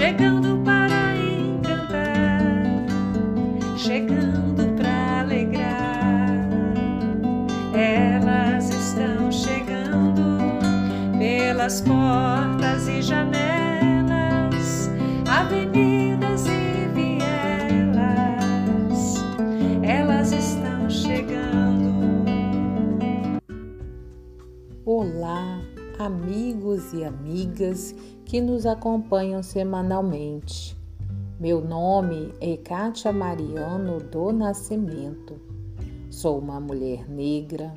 chegando para encantar, chegando para alegrar. Elas estão chegando pelas portas e janelas, avenidas e vielas. Elas estão chegando. Olá, amigos e amigas que nos acompanham semanalmente. Meu nome é Kátia Mariano do Nascimento. Sou uma mulher negra,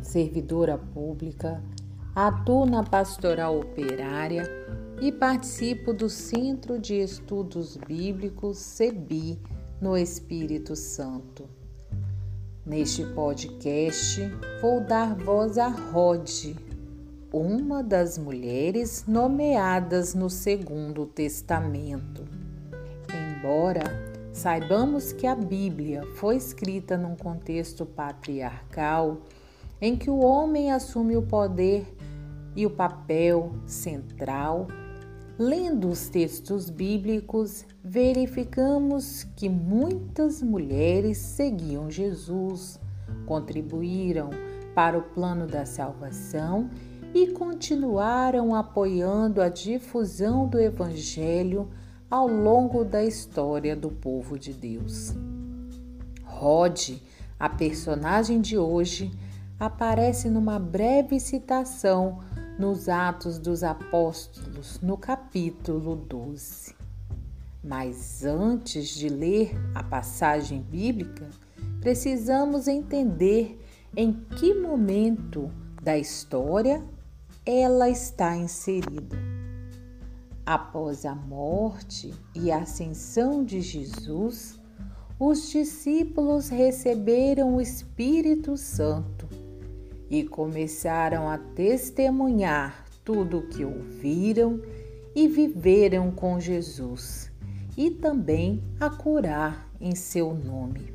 servidora pública, atuo na pastoral operária e participo do Centro de Estudos Bíblicos CEBI no Espírito Santo. Neste podcast, vou dar voz a Rod, uma das mulheres nomeadas no Segundo Testamento. Embora saibamos que a Bíblia foi escrita num contexto patriarcal, em que o homem assume o poder e o papel central, lendo os textos bíblicos, verificamos que muitas mulheres seguiam Jesus, contribuíram para o plano da salvação e continuaram apoiando a difusão do Evangelho ao longo da história do povo de Deus. Rod, a personagem de hoje, aparece numa breve citação nos Atos dos Apóstolos, no capítulo 12. Mas antes de ler a passagem bíblica, precisamos entender em que momento da história ela está inserida. Após a morte e ascensão de Jesus, os discípulos receberam o Espírito Santo e começaram a testemunhar tudo o que ouviram e viveram com Jesus, e também a curar em seu nome.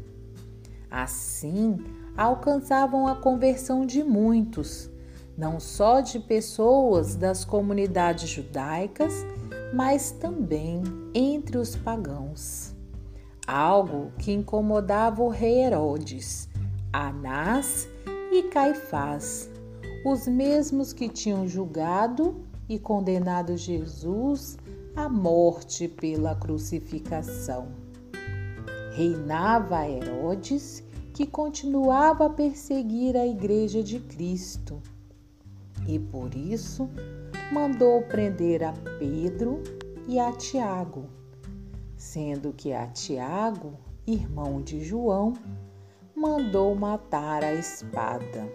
Assim, alcançavam a conversão de muitos, não só de pessoas das comunidades judaicas, mas também entre os pagãos. Algo que incomodava o rei Herodes, Anás e Caifás, os mesmos que tinham julgado e condenado Jesus à morte pela crucificação. Reinava Herodes, que continuava a perseguir a Igreja de Cristo, e por isso mandou prender a Pedro e a Tiago, sendo que a Tiago, irmão de João, mandou matar a espada.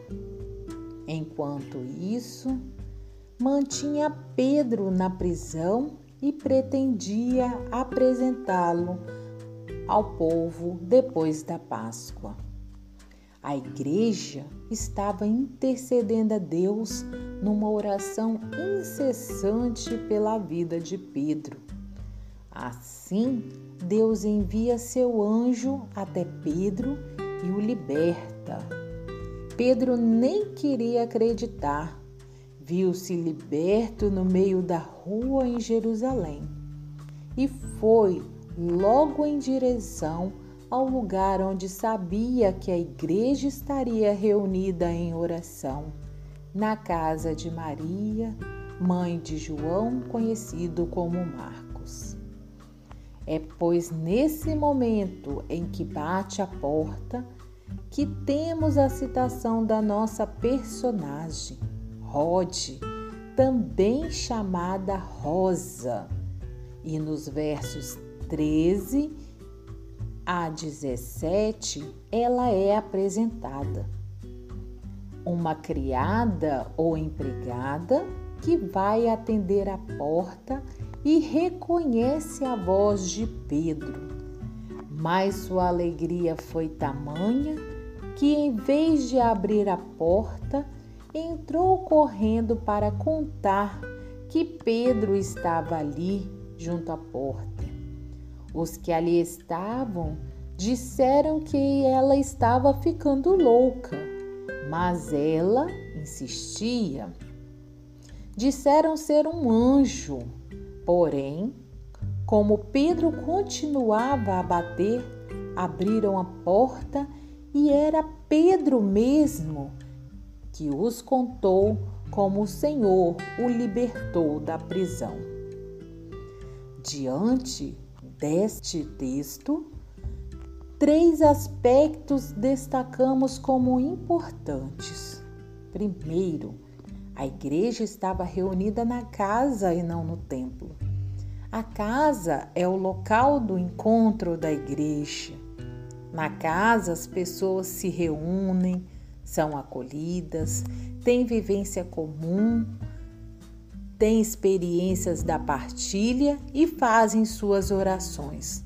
Enquanto isso, mantinha Pedro na prisão e pretendia apresentá-lo ao povo depois da Páscoa. A igreja estava intercedendo a Deus numa oração incessante pela vida de Pedro. Assim, Deus envia seu anjo até Pedro e o liberta. Pedro nem queria acreditar. Viu-se liberto no meio da rua em Jerusalém e foi logo em direção ao lugar onde sabia que a igreja estaria reunida em oração, na casa de Maria, mãe de João, conhecido como Marcos. É pois nesse momento em que bate a porta que temos a citação da nossa personagem, Rod, também chamada Rosa. E nos versos 13 a 17, ela é apresentada. Uma criada ou empregada que vai atender a porta e reconhece a voz de Pedro. Mas sua alegria foi tamanha que, em vez de abrir a porta, entrou correndo para contar que Pedro estava ali junto à porta. Os que ali estavam disseram que ela estava ficando louca, mas ela insistia. Disseram ser um anjo, porém, como Pedro continuava a bater, abriram a porta e era Pedro mesmo que os contou como o Senhor o libertou da prisão. Diante deste texto, três aspectos destacamos como importantes. Primeiro, a igreja estava reunida na casa e não no templo. A casa é o local do encontro da igreja. Na casa, as pessoas se reúnem, são acolhidas, têm vivência comum, têm experiências da partilha e fazem suas orações.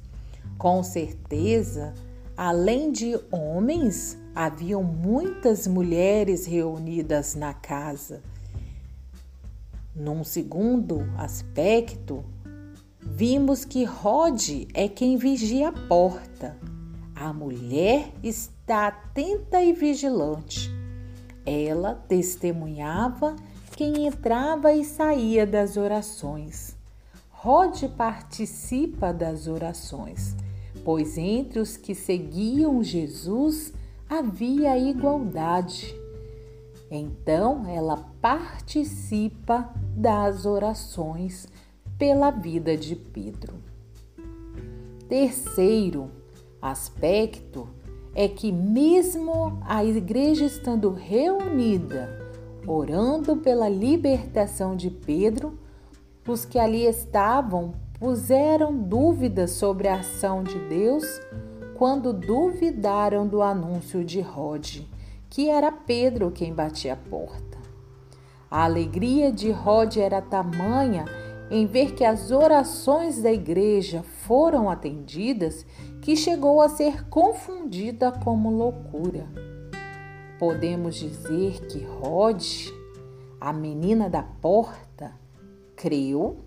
Com certeza, além de homens, haviam muitas mulheres reunidas na casa. Num segundo aspecto, vimos que Rod é quem vigia a porta. A mulher está atenta e vigilante. Ela testemunhava quem entrava e saía das orações. Rod participa das orações, pois entre os que seguiam Jesus havia igualdade. Então ela participa das orações pela vida de Pedro. Terceiro aspecto é que, mesmo a igreja estando reunida, orando pela libertação de Pedro, os que ali estavam puseram dúvidas sobre a ação de Deus quando duvidaram do anúncio de Rod, que era Pedro quem batia a porta. A alegria de Rod era tamanha em ver que as orações da igreja foram atendidas que chegou a ser confundida como loucura. Podemos dizer que Rod, a menina da porta, creu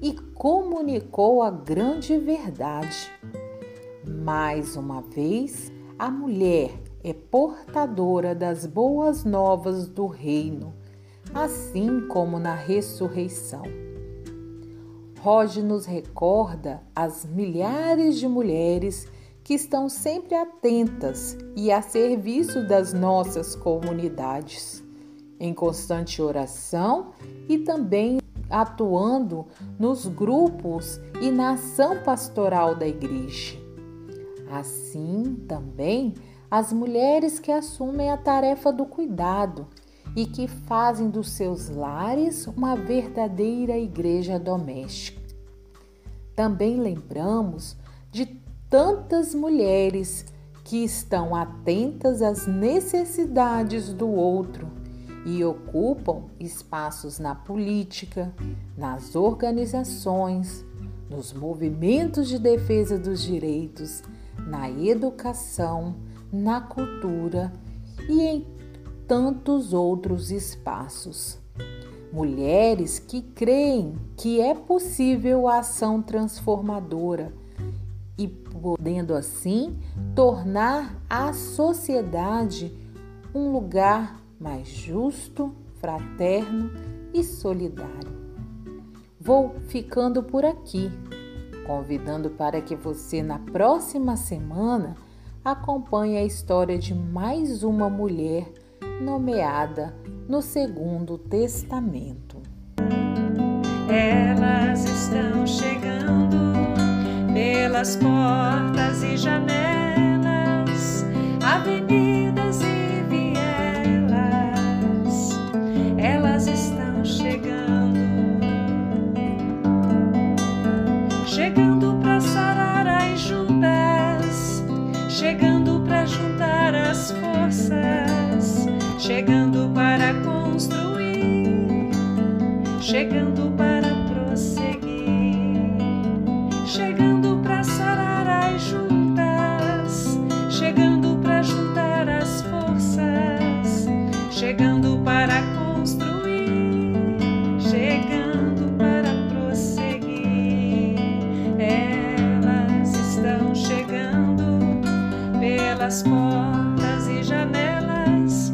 e comunicou a grande verdade. Mais uma vez, a mulher é portadora das boas novas do reino, assim como na ressurreição. Rod nos recorda as milhares de mulheres que estão sempre atentas e a serviço das nossas comunidades, em constante oração e também atuando nos grupos e na ação pastoral da igreja. Assim também as mulheres que assumem a tarefa do cuidado e que fazem dos seus lares uma verdadeira igreja doméstica. Também lembramos de tantas mulheres que estão atentas às necessidades do outro e ocupam espaços na política, nas organizações, nos movimentos de defesa dos direitos, na educação, na cultura e em tantos outros espaços. Mulheres que creem que é possível a ação transformadora e podendo assim tornar a sociedade um lugar mais justo, fraterno e solidário. Vou ficando por aqui, convidando para que você na próxima semana acompanhe a história de mais uma mulher nomeada no Segundo Testamento. Pelas portas e janelas, avenidas e vielas, elas estão chegando, chegando para sarar as juntas, chegando para juntar as forças, chegando para construir, chegando para pelas portas e janelas,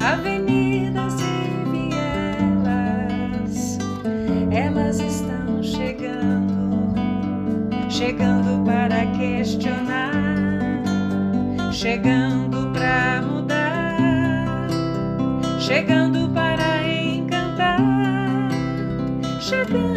avenidas e vielas. Elas estão chegando, chegando para questionar, chegando para mudar, chegando para encantar, chegando